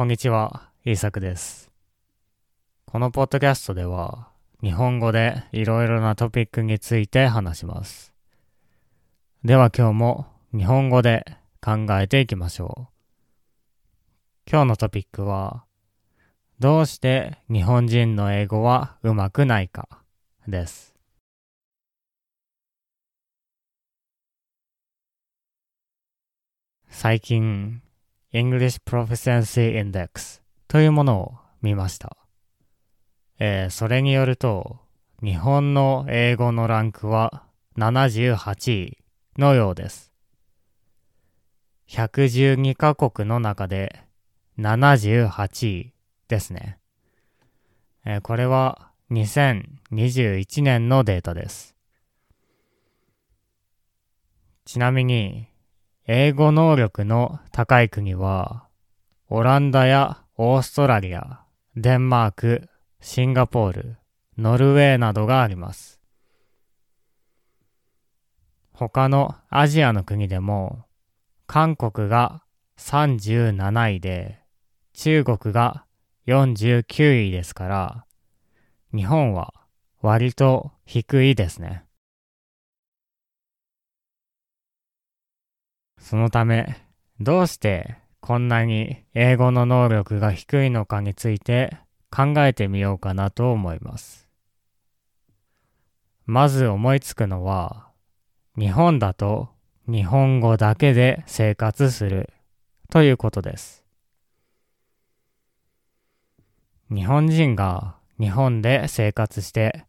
こんにちは、イーサクです。このポッドキャストでは、日本語でいろいろなトピックについて話します。では今日も日本語で考えていきましょう。今日のトピックは、どうして日本人の英語は上手くないか？です。最近、English Proficiency Index というものを見ました。えーそれによると、日本の英語のランクは78位のようです。112カ国の中で78位ですね。えーこれは2021年のデータです。ちなみに、英語能力の高い国は、オランダやオーストラリア、デンマーク、シンガポール、ノルウェーなどがあります。他のアジアの国でも、韓国が37位で、中国が49位ですから、日本は割と低いですね。そのため、どうしてこんなに英語の能力が低いのかについて考えてみようかなと思います。まず思いつくのは、日本だと日本語だけで生活するということです。日本人が日本で生活して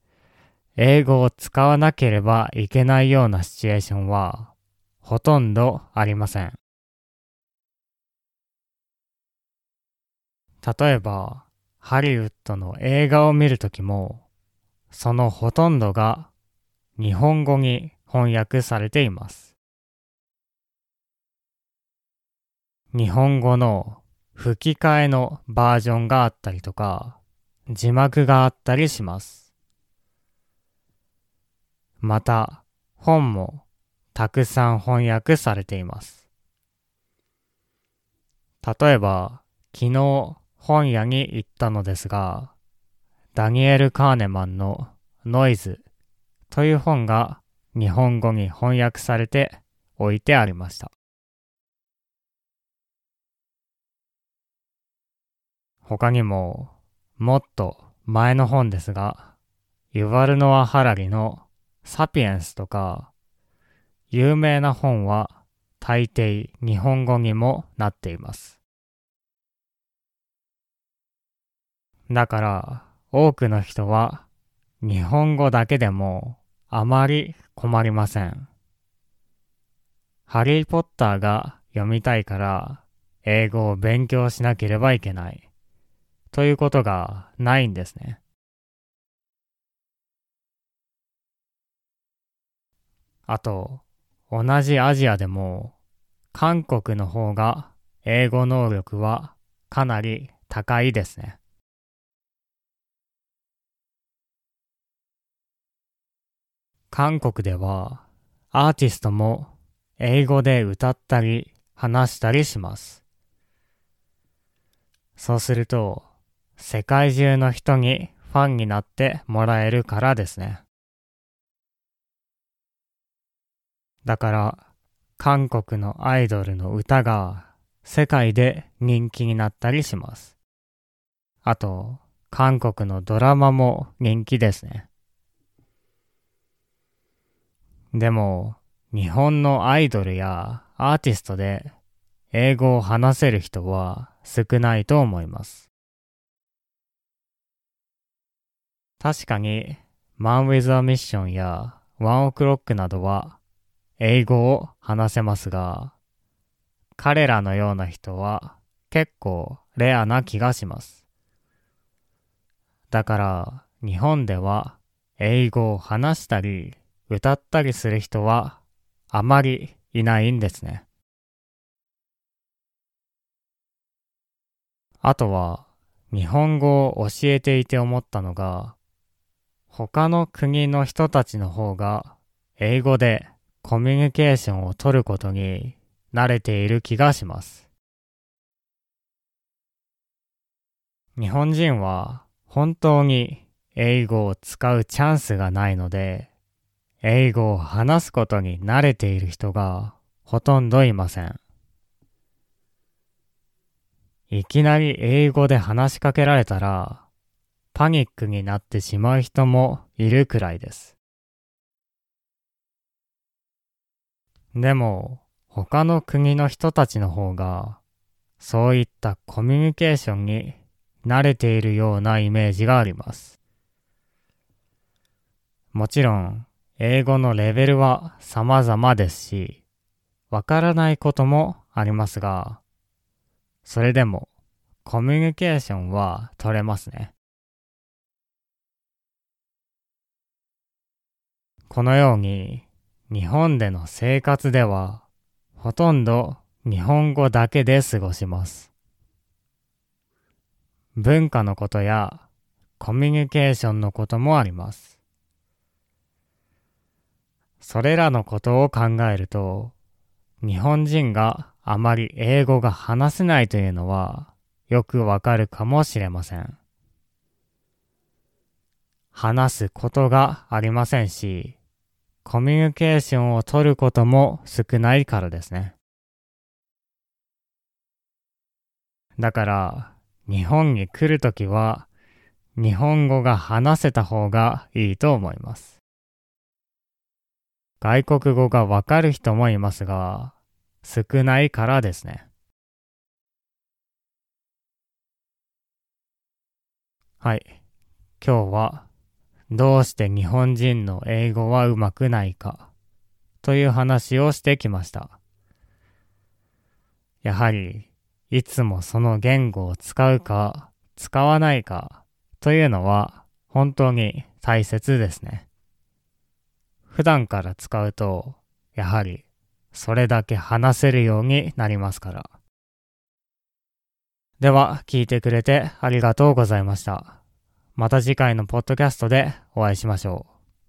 英語を使わなければいけないようなシチュエーションはほとんどありません。例えば、ハリウッドの映画を見るときも、そのほとんどが日本語に翻訳されています。日本語の吹き替えのバージョンがあったりとか、字幕があったりします。また、本もたくさん翻訳されています。例えば、昨日本屋に行ったのですが、ダニエル・カーネマンのノイズという本が日本語に翻訳されて置いてありました。他にも、もっと前の本ですが、ユバルノア・ハラリのサピエンスとか、有名な本は大抵日本語にもなっています。だから多くの人は日本語だけでもあまり困りません。ハリーポッターが読みたいから英語を勉強しなければいけないということがないんですね。あと、同じアジアでも、韓国の方が英語能力はかなり高いですね。韓国ではアーティストも英語で歌ったり話したりします。そうすると、世界中の人にファンになってもらえるからですね。だから、韓国のアイドルの歌が世界で人気になったりします。あと、韓国のドラマも人気ですね。でも、日本のアイドルやアーティストで英語を話せる人は少ないと思います。確かに、Man with a Mission や One O'Clock などは英語を話せますが、彼らのような人は結構レアな気がします。だから日本では英語を話したり歌ったりする人はあまりいないんですね。あとは日本語を教えていて思ったのが他の国の人たちの方が英語でコミュニケーションを取ることに慣れている気がします。日本人は本当に英語を使うチャンスがないので、英語を話すことに慣れている人がほとんどいません。いきなり英語で話しかけられたら、パニックになってしまう人もいるくらいです。でも、他の国の人たちの方が、そういったコミュニケーションに慣れているようなイメージがあります。もちろん、英語のレベルは様々ですし、わからないこともありますが、それでもコミュニケーションは取れますね。このように日本での生活ではほとんど日本語だけで過ごします。文化のことやコミュニケーションのこともあります。それらのことを考えると、日本人があまり英語が話せないというのはよくわかるかもしれません。話すことがありませんし、コミュニケーションを取ることも少ないからですね。だから、日本に来るときは、日本語が話せた方がいいと思います。外国語がわかる人もいますが、少ないからですね。はい。今日はどうして日本人の英語はうまくないか？という話をしてきました。やはりいつもその言語を使うか使わないかというのは本当に大切ですね。普段から使うとやはりそれだけ話せるようになりますから。では、聞いてくれてありがとうございました。また次回のポッドキャストでお会いしましょう。